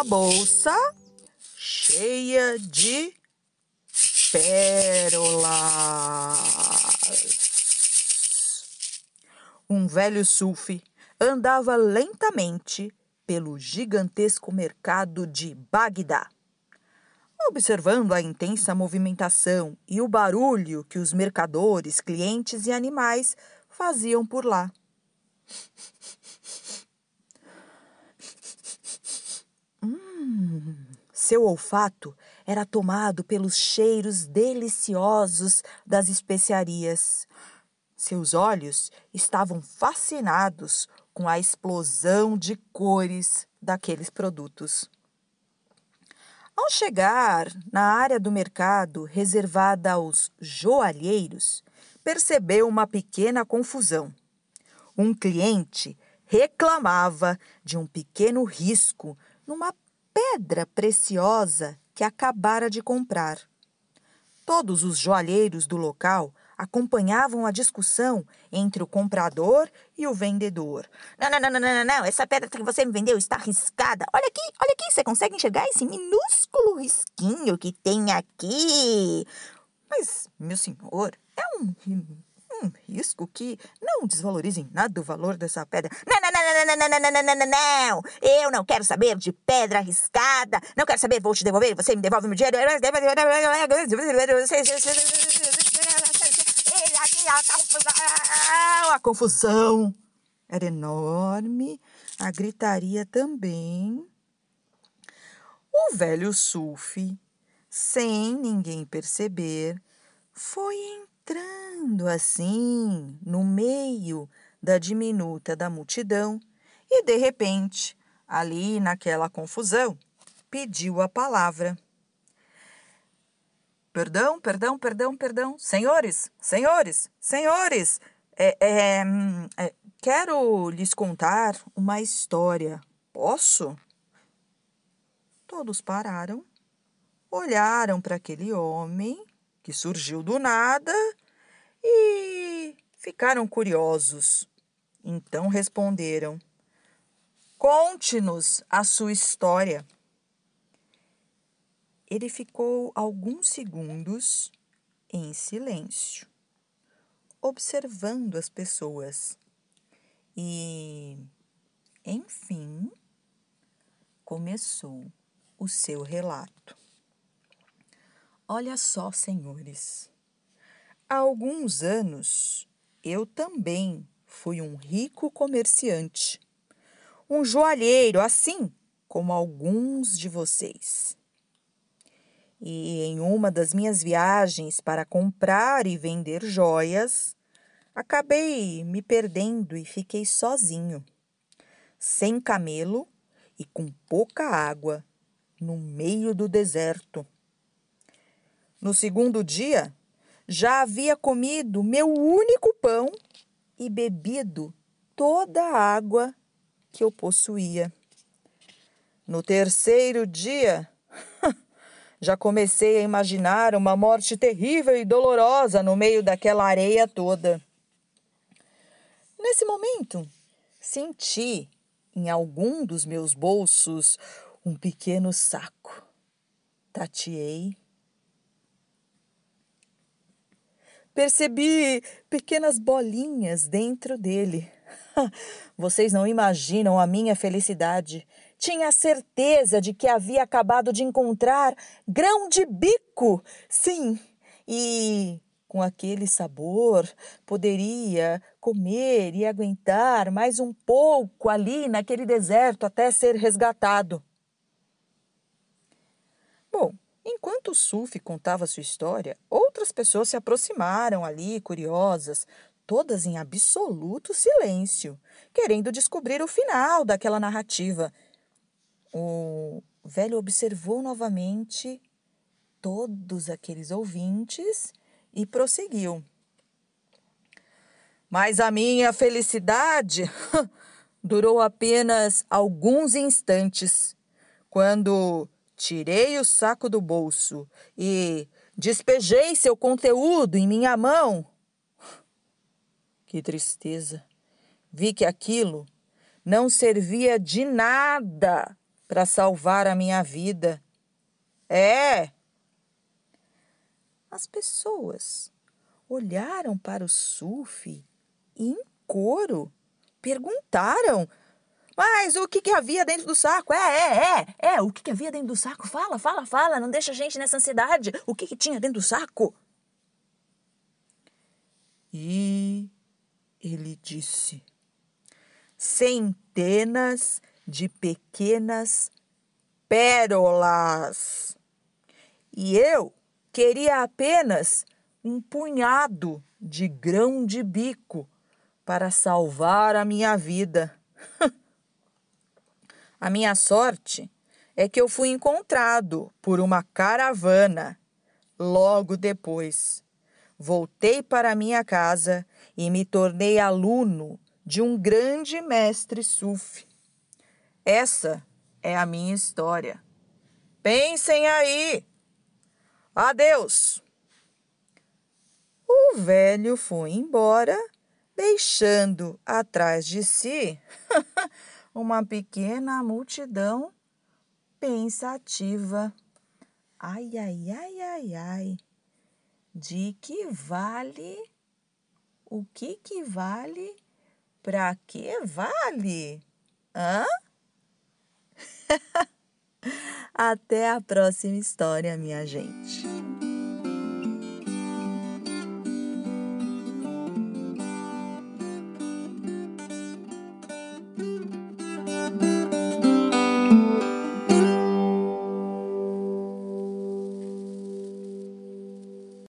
Uma bolsa cheia de pérolas. Um velho sulfi andava lentamente pelo gigantesco mercado de Bagdá. Observando a intensa movimentação e o barulho que os mercadores, clientes e animais faziam por lá. Seu olfato era tomado pelos cheiros deliciosos das especiarias. Seus olhos estavam fascinados com a explosão de cores daqueles produtos. Ao chegar na área do mercado reservada aos joalheiros, percebeu uma pequena confusão. Um cliente reclamava de um pequeno risco numa pedra preciosa que acabara de comprar. Todos os joalheiros do local acompanhavam a discussão entre o comprador e o vendedor. Não, não, não, não, não, não, essa pedra que você me vendeu está riscada. Olha aqui, olha aqui, você consegue enxergar esse minúsculo risquinho que tem aqui? Mas, meu senhor, é um um risco que não desvalorize em nada o valor dessa pedra. Não, não, não, não, não, não, não, não, não, não, Eu não quero saber de pedra arriscada. Não quero saber, vou te devolver, você me devolve meu dinheiro. A confusão era enorme, a gritaria também. O velho Sulfi, sem ninguém perceber, foi entrando assim no meio da diminuta da multidão e, de repente, ali naquela confusão, pediu a palavra. Perdão, perdão, perdão, perdão. Senhores, senhores, senhores, é, é, é, quero lhes contar uma história. Posso? Todos pararam, olharam para aquele homem que surgiu do nada ficaram curiosos. Então responderam: Conte-nos a sua história. Ele ficou alguns segundos em silêncio, observando as pessoas e, enfim, começou o seu relato. Olha só, senhores. Há alguns anos eu também fui um rico comerciante, um joalheiro, assim como alguns de vocês. E em uma das minhas viagens para comprar e vender joias, acabei me perdendo e fiquei sozinho, sem camelo e com pouca água, no meio do deserto. No segundo dia, já havia comido meu único pão e bebido toda a água que eu possuía. No terceiro dia, já comecei a imaginar uma morte terrível e dolorosa no meio daquela areia toda. Nesse momento, senti em algum dos meus bolsos um pequeno saco. Tateei Percebi pequenas bolinhas dentro dele. Vocês não imaginam a minha felicidade. Tinha certeza de que havia acabado de encontrar grão de bico. Sim, e com aquele sabor poderia comer e aguentar mais um pouco ali naquele deserto até ser resgatado. Bom, Enquanto o Sufi contava sua história, outras pessoas se aproximaram ali, curiosas, todas em absoluto silêncio, querendo descobrir o final daquela narrativa. O velho observou novamente todos aqueles ouvintes e prosseguiu. Mas a minha felicidade durou apenas alguns instantes, quando tirei o saco do bolso e despejei seu conteúdo em minha mão. Que tristeza! Vi que aquilo não servia de nada para salvar a minha vida. É! As pessoas olharam para o Sufi em coro, perguntaram: Mas o que, que havia dentro do saco? É, é, é, é, o que, que havia dentro do saco? Fala, fala, fala, não deixa a gente nessa ansiedade. O que, que tinha dentro do saco? E ele disse: centenas de pequenas pérolas. E eu queria apenas um punhado de grão de bico para salvar a minha vida. A minha sorte é que eu fui encontrado por uma caravana logo depois. Voltei para minha casa e me tornei aluno de um grande mestre sufi. Essa é a minha história. Pensem aí! Adeus! O velho foi embora, deixando atrás de si uma pequena multidão pensativa. Ai, ai, ai, ai, ai. De que vale? O que que vale? Para que vale? Hã? Até a próxima história, minha gente.